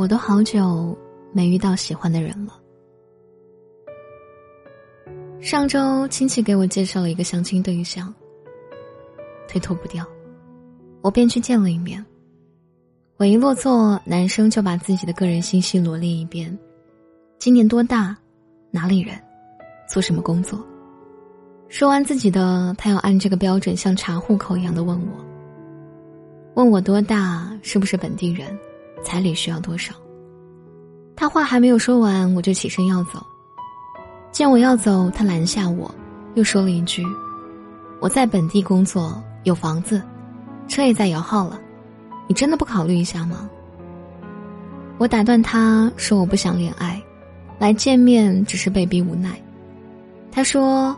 我都好久没遇到喜欢的人了。上周亲戚给我介绍了一个相亲对象，推脱不掉，我便去见了一面。我一落座，男生就把自己的个人信息罗列一遍：今年多大，哪里人，做什么工作。说完自己的，他要按这个标准像查户口一样的问我，问我多大，是不是本地人。彩礼需要多少？他话还没有说完，我就起身要走。见我要走，他拦下我，又说了一句：“我在本地工作，有房子，车也在摇号了，你真的不考虑一下吗？”我打断他说：“我不想恋爱，来见面只是被逼无奈。”他说：“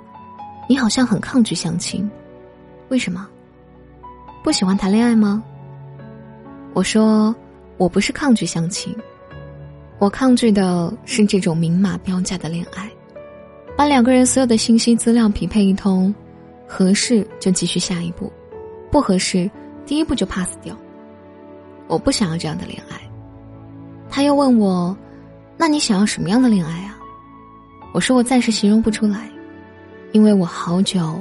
你好像很抗拒相亲，为什么？不喜欢谈恋爱吗？”我说。我不是抗拒相亲，我抗拒的是这种明码标价的恋爱，把两个人所有的信息资料匹配一通，合适就继续下一步，不合适第一步就 pass 掉。我不想要这样的恋爱。他又问我：“那你想要什么样的恋爱啊？”我说：“我暂时形容不出来，因为我好久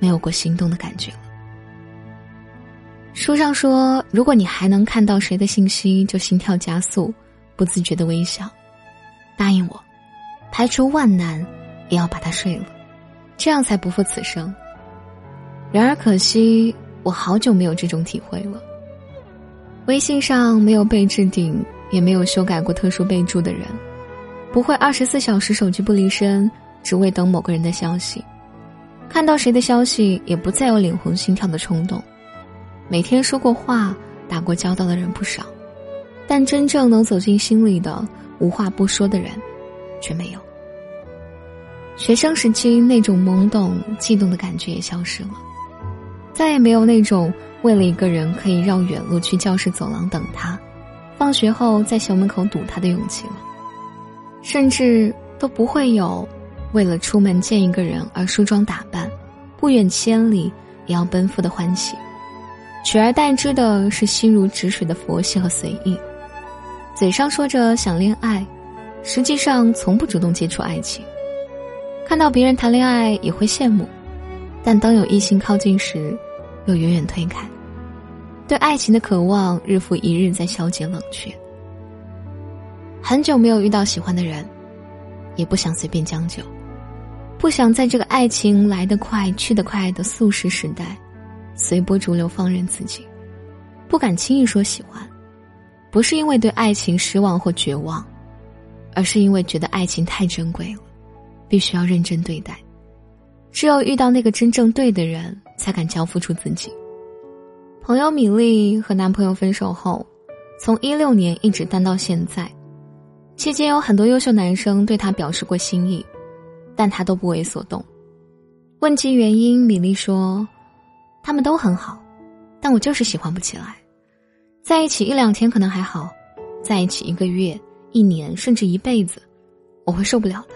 没有过心动的感觉了。”书上说，如果你还能看到谁的信息，就心跳加速，不自觉的微笑，答应我，排除万难，也要把他睡了，这样才不负此生。然而可惜，我好久没有这种体会了。微信上没有被置顶，也没有修改过特殊备注的人，不会二十四小时手机不离身，只为等某个人的消息，看到谁的消息，也不再有脸红心跳的冲动。每天说过话、打过交道的人不少，但真正能走进心里的、无话不说的人，却没有。学生时期那种懵懂、悸动的感觉也消失了，再也没有那种为了一个人可以绕远路去教室走廊等他，放学后在校门口堵他的勇气了，甚至都不会有为了出门见一个人而梳妆打扮，不远千里也要奔赴的欢喜。取而代之的是心如止水的佛系和随意，嘴上说着想恋爱，实际上从不主动接触爱情。看到别人谈恋爱也会羡慕，但当有异性靠近时，又远远推开。对爱情的渴望日复一日在消减冷却。很久没有遇到喜欢的人，也不想随便将就，不想在这个爱情来得快去得快的速食时代。随波逐流，放任自己，不敢轻易说喜欢，不是因为对爱情失望或绝望，而是因为觉得爱情太珍贵了，必须要认真对待。只有遇到那个真正对的人，才敢交付出自己。朋友米粒和男朋友分手后，从一六年一直单到现在，期间有很多优秀男生对她表示过心意，但她都不为所动。问及原因，米粒说。他们都很好，但我就是喜欢不起来。在一起一两天可能还好，在一起一个月、一年甚至一辈子，我会受不了的。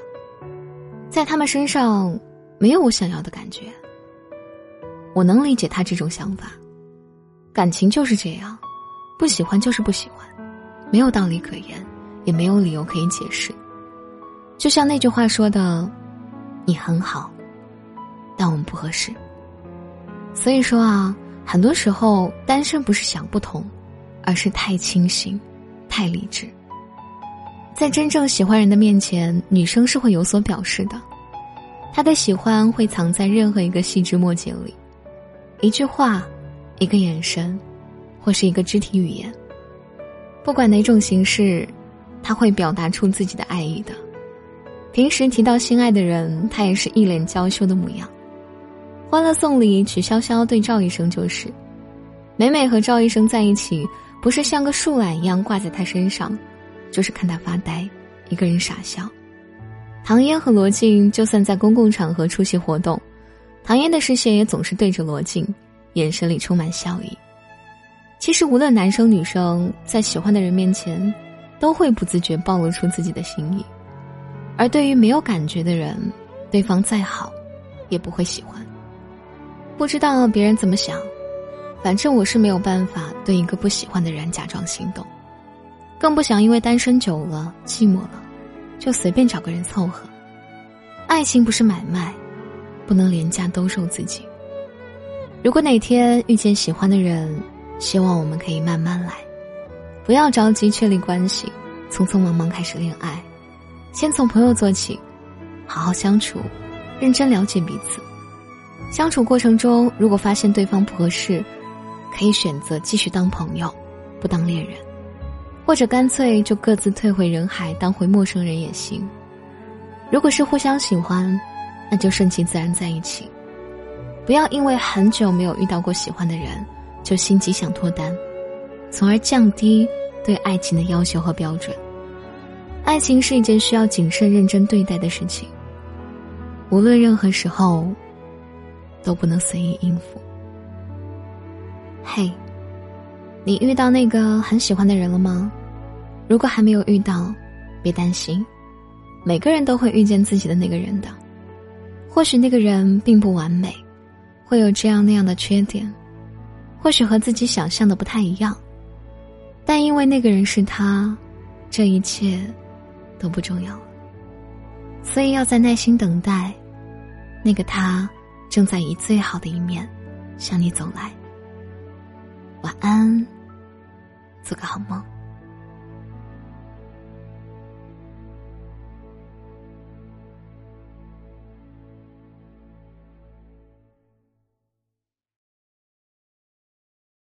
在他们身上没有我想要的感觉。我能理解他这种想法，感情就是这样，不喜欢就是不喜欢，没有道理可言，也没有理由可以解释。就像那句话说的：“你很好，但我们不合适。”所以说啊，很多时候单身不是想不通，而是太清醒，太理智。在真正喜欢人的面前，女生是会有所表示的，她的喜欢会藏在任何一个细枝末节里，一句话，一个眼神，或是一个肢体语言，不管哪种形式，她会表达出自己的爱意的。平时提到心爱的人，她也是一脸娇羞的模样。欢乐颂里，曲筱绡对赵医生就是，每每和赵医生在一起，不是像个树懒一样挂在他身上，就是看他发呆，一个人傻笑。唐嫣和罗晋就算在公共场合出席活动，唐嫣的视线也总是对着罗晋，眼神里充满笑意。其实，无论男生女生，在喜欢的人面前，都会不自觉暴露出自己的心意，而对于没有感觉的人，对方再好，也不会喜欢。不知道别人怎么想，反正我是没有办法对一个不喜欢的人假装心动。更不想因为单身久了寂寞了，就随便找个人凑合。爱情不是买卖，不能廉价兜售自己。如果哪天遇见喜欢的人，希望我们可以慢慢来，不要着急确立关系，匆匆忙忙开始恋爱，先从朋友做起，好好相处，认真了解彼此。相处过程中，如果发现对方不合适，可以选择继续当朋友，不当恋人，或者干脆就各自退回人海，当回陌生人也行。如果是互相喜欢，那就顺其自然在一起。不要因为很久没有遇到过喜欢的人，就心急想脱单，从而降低对爱情的要求和标准。爱情是一件需要谨慎认真对待的事情，无论任何时候，都不能随意应付。嘿，你遇到那个很喜欢的人了吗？如果还没有遇到，别担心，每个人都会遇见自己的那个人的。或许那个人并不完美。会有这样那样的缺点，或许和自己想象的不太一样，但因为那个人是他，这一切都不重要。所以要在耐心等待，那个他正在以最好的一面向你走来。晚安，做个好梦。